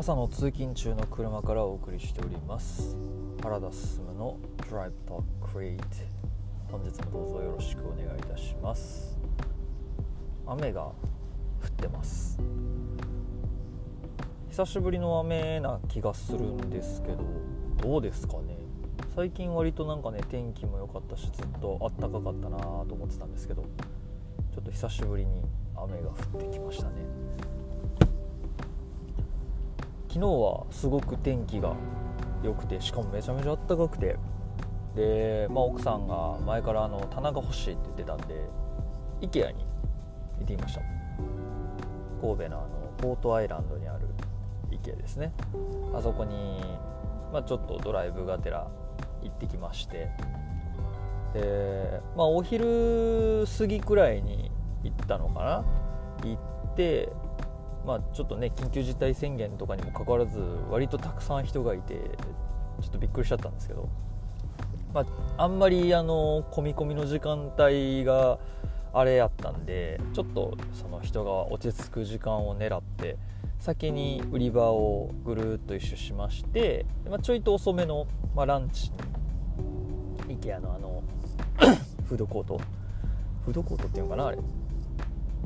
朝の通勤中の車からお送りしております。原田進の Drive Talk Create 本日もどうぞよろしくお願いいたします。雨が降ってます。久しぶりの雨な気がするんですけどどうですかね？最近割となんかね天気も良かったしずっとあったかかったなと思ってたんですけどちょっと久しぶりに雨が降ってきましたね。昨日はすごく天気が良くてしかもめちゃめちゃ暖かくて。で、まあ、奥さんが前からあの棚が欲しいって言ってたんで IKEA に行ってきました。神戸のあのポートアイランドにある IKEA ですね。あそこに、まあ、ちょっとドライブがてら行ってきまして。で、まあ、お昼過ぎくらいに行ったのかな。行ってまあ、ちょっとね緊急事態宣言とかにもかかわらず割とたくさん人がいてちょっとびっくりしちゃったんですけど、まあ、あんまりあの混み込みの時間帯があれやったんでちょっとその人が落ち着く時間を狙って先に売り場をぐるっと一周しまして、まあ、ちょいと遅めの、まあ、ランチ IKEA のあの フードコート。フードコートっていうのかなあれ。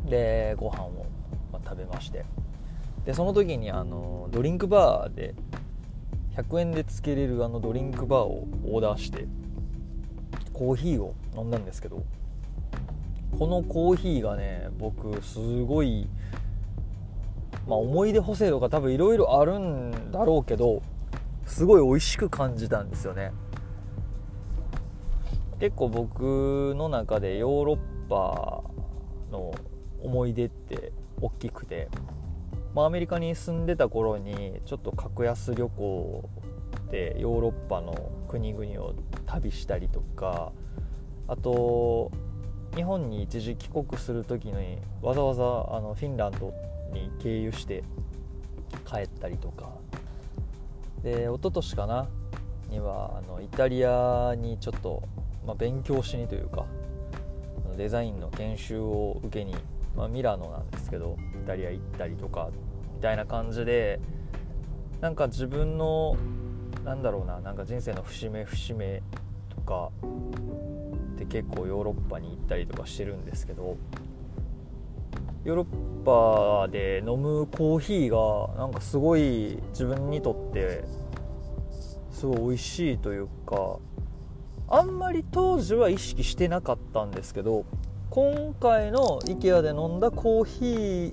でご飯を。まあ食べまして。でその時にあのドリンクバーで100円でつけれるあのドリンクバーをオーダーしてコーヒーを飲んだんですけどこのコーヒーがね僕すごい、まあ、思い出補正とか多分いろいろあるんだろうけどすごい美味しく感じたんですよね。結構僕の中でヨーロッパの思い出って大きくて、まあ、アメリカに住んでた頃にちょっと格安旅行でヨーロッパの国々を旅したりとかあと日本に一時帰国する時にわざわざあのフィンランドに経由して帰ったりとか。で一昨年かなにはあのイタリアにちょっと、まあ、勉強しにというかデザインの研修を受けにまあ、ミラノなんですけどイタリア行ったりとかみたいな感じでなんか自分のなんだろうななんか人生の節目節目とかって結構ヨーロッパに行ったりとかしてるんですけどヨーロッパで飲むコーヒーがなんかすごい自分にとってすごい美味しいというかあんまり当時は意識してなかったんですけど今回の IKEA で飲んだコーヒー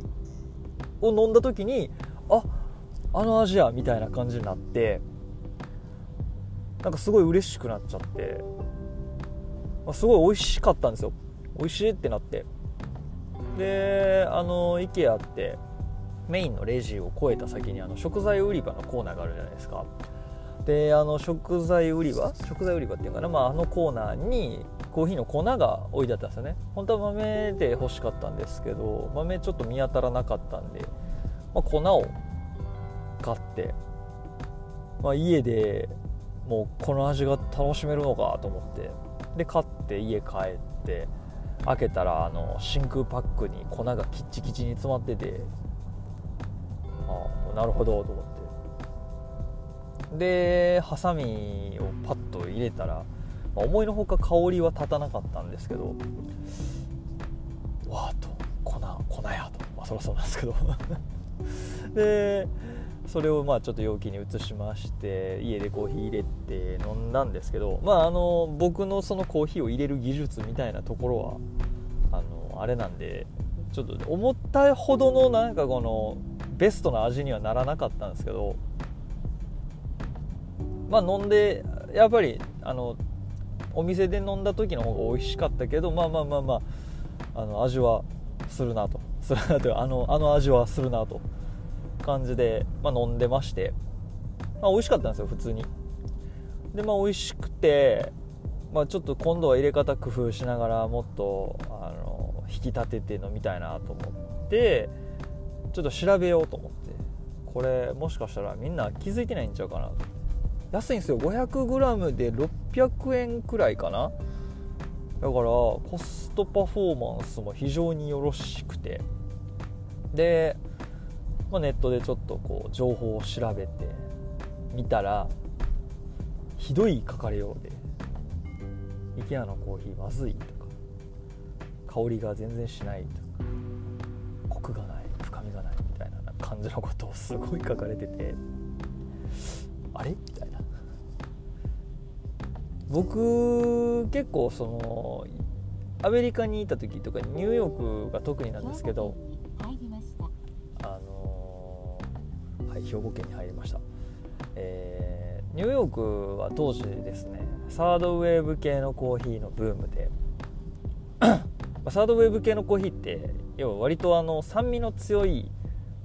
を飲んだ時にああの味やみたいな感じになってなんかすごい嬉しくなっちゃって、まあ、すごい美味しかったんですよ。美味しいってなって。であの IKEA ってメインのレジを越えた先にあの食材売り場のコーナーがあるじゃないですか。であの食材売り場？食材売り場っていうかな、まあ、あのコーナーにコーヒーの粉が置いてあったんですよね。本当は豆で欲しかったんですけど豆ちょっと見当たらなかったんで、まあ、粉を買って、まあ、家でもうこの味が楽しめるのかと思ってで買って家帰って開けたらあの真空パックに粉がキッチキチに詰まっててああなるほどと思って。でハサミをパッと入れたらまあ、思いのほか香りは立たなかったんですけどわあと粉粉やと。まあそりゃそうなんですけど。でそれをまあちょっと容器に移しまして家でコーヒー入れて飲んだんですけどまああの僕のそのコーヒーを入れる技術みたいなところはあのあれなんでちょっと思ったほどのなんかこのベストな味にはならなかったんですけどまあ飲んでやっぱりあのお店で飲んだ時の方が美味しかったけどまあまあまあまああの味はするなと。するなとあのあの味はするなと。感じで、まあ、飲んでまして、まあ、美味しかったんですよ普通に。でまあ美味しくて、まあ、ちょっと今度は入れ方工夫しながらもっとあの引き立てて飲みたいなと思ってちょっと調べようと思って。これもしかしたらみんな気づいてないんちゃうかなと。安いんですよ。500g で600円くらいかな。だからコストパフォーマンスも非常によろしくて。でまあ、ネットでちょっとこう情報を調べてみたらひどい書かれようで「IKEA のコーヒーまずい」とか「香りが全然しない」とか「コクがない深みがない」みたいな感じのことをすごい書かれててあれ？みたいな。僕結構そのアメリカにいた時とかニューヨークが特になんですけどあのはい兵庫県に入りました、えー、ニューヨークは当時ですねサードウェーブ系のコーヒーのブームでサードウェーブ系のコーヒーって要は割とあの酸味の強い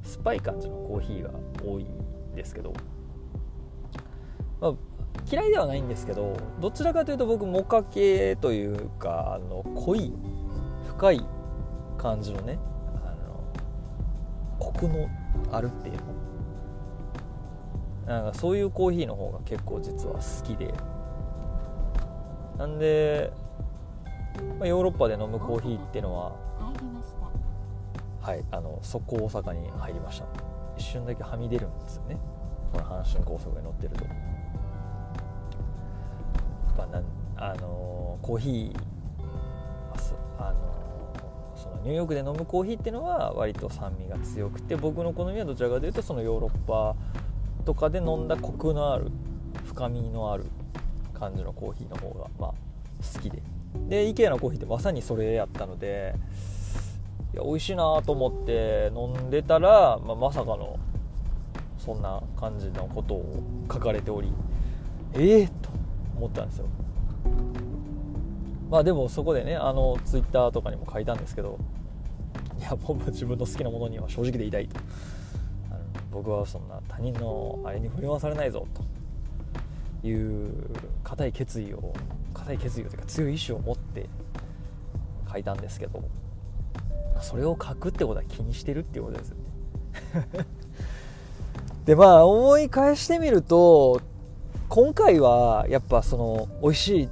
酸っぱい感じのコーヒーが多いんですけど、まあ、嫌いではないんですけどどちらかというと僕モカ系というかあの濃い深い感じのねあのコクのあるっていうの。なんかそういうコーヒーの方が結構実は好きで。なんで、まあ、ヨーロッパで飲むコーヒーっていうのははいあの速攻大阪に入りました。一瞬だけはみ出るんですよね。この阪神高速に乗ってると。あのコーヒーあのそのニューヨークで飲むコーヒーっていうのは割と酸味が強くて僕の好みはどちらかというとそのヨーロッパとかで飲んだコクのある深みのある感じのコーヒーの方がまあ好きで。で IKEA のコーヒーってまさにそれやったのでいや美味しいなと思って飲んでたら、まあ、まさかのそんな感じのことを書かれておりええー、と思ったんですよ。まあでもそこでねあのツイッターとかにも書いたんですけどいや僕は自分の好きなものには正直でいたいと。あの僕はそんな他人のあれに振り回されないぞという固い決意を固い決意というか強い意志を持って書いたんですけどそれを書くってことは気にしてるっていうことですよね。でまあ思い返してみると今回はやっぱその美味しい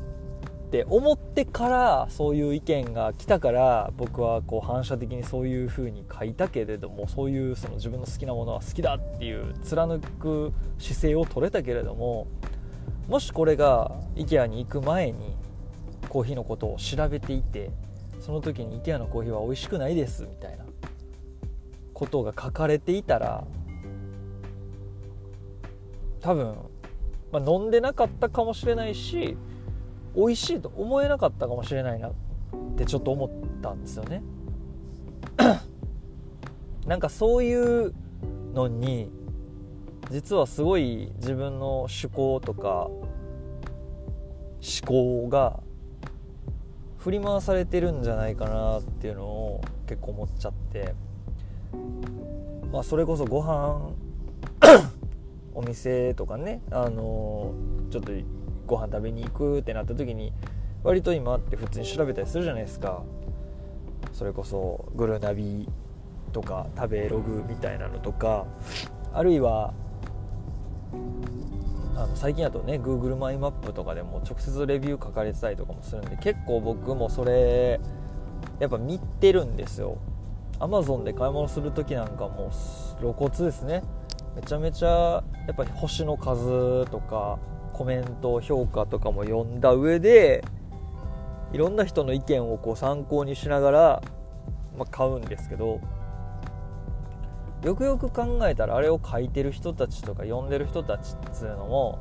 って思ってからそういう意見が来たから僕はこう反射的にそういう風に書いたけれどもそういうその自分の好きなものは好きだっていう貫く姿勢を取れたけれどももしこれが IKEA に行く前にコーヒーのことを調べていてその時に IKEA のコーヒーは美味しくないですみたいなことが書かれていたら多分まあ、飲んでなかったかもしれないし美味しいと思えなかったかもしれないなってちょっと思ったんですよね。なんかそういうのに実はすごい自分の趣向とか思考が振り回されてるんじゃないかなっていうのを結構思っちゃって。まあそれこそご飯 お店とかね、あのー、ちょっとご飯食べに行くってなった時に割と今って普通に調べたりするじゃないですか。それこそグルナビとか食べログみたいなのとかあるいはあの最近だとね Google マイマップとかでも直接レビュー書かれてたりとかもするんで結構僕もそれやっぱ見てるんですよ。Amazon で買い物する時なんかもう露骨ですね。めちゃめちゃやっぱ星の数とかコメント評価とかも読んだ上でいろんな人の意見をこう参考にしながら、まあ、買うんですけどよくよく考えたらあれを書いてる人たちとか読んでる人たちっつうのも、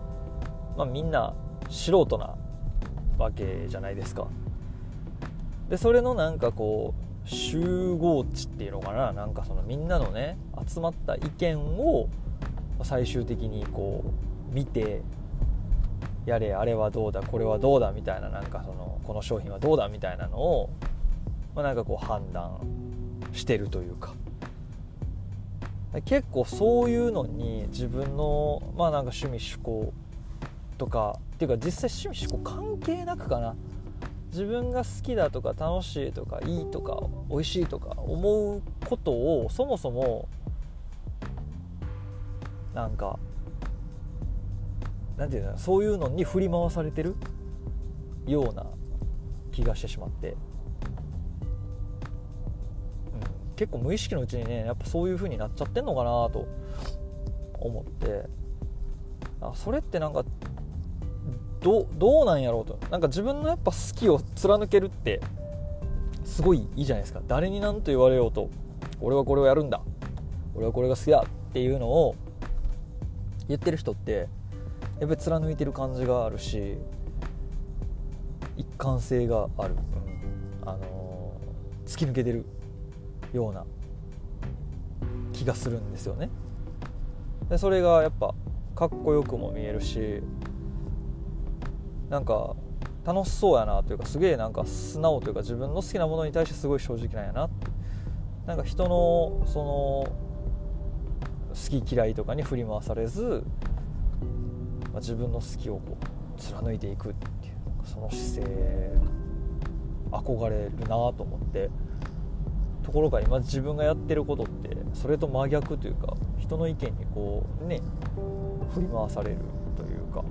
まあ、みんな素人なわけじゃないですか。でそれのなんかこう集合値っていうのかななんかそのみんなのね集まった意見を最終的にこう見てやれあれはどうだこれはどうだみたいななんかそのこの商品はどうだみたいなのを、まあ、なんかこう判断してるというか。結構そういうのに自分のまあなんか趣味趣向とかっていうか実際趣味趣向関係なくかな。自分が好きだとか楽しいとかいいとか美味しいとか思うことをそもそもなんかなんていうのそういうのに振り回されてるような気がしてしまって、うん、結構無意識のうちにねやっぱそういう風になっちゃってんのかなと思って。あそれってなんかどどうなんやろうと。なんか自分のやっぱ好きを貫けるってすごいいいじゃないですか。誰に何と言われようと。俺はこれをやるんだ。俺はこれが好きだっていうのを言ってる人ってやっぱり貫いてる感じがあるし一貫性がある、うん、あのー、突き抜けてるような気がするんですよね。でそれがやっぱかっこよくも見えるしなんか楽しそうやなというかすげえなんか素直というか自分の好きなものに対してすごい正直なんやな。なんか人のその好き嫌いとかに振り回されず、まあ、自分の好きをこう貫いていくっていうその姿勢憧れるなと思ってところが今自分がやってることってそれと真逆というか人の意見にこうね振り回されるというか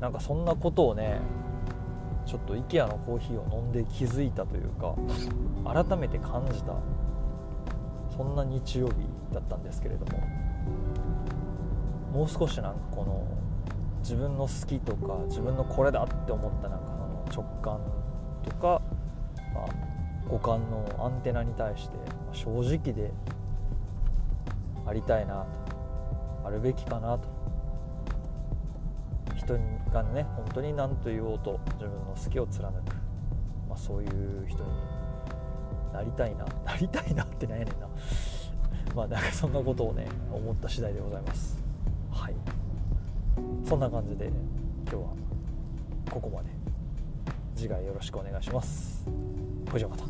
なんかそんなことをねちょっと IKEA のコーヒーを飲んで気づいたというか改めて感じたそんな日曜日だったんですけれどももう少しなんかこの自分の好きとか自分のこれだって思ったなんかの直感とか、まあ、五感のアンテナに対して正直でありたいなとあるべきかなと。人がね本当に何と言おうと自分の好きを貫く、まあ、そういう人になりたいな。なりたいなってなんやねんな。まあなんかそんなことをね思った次第でございます。はい。そんな感じで今日はここまで。次回よろしくお願いします。ほいじゃまた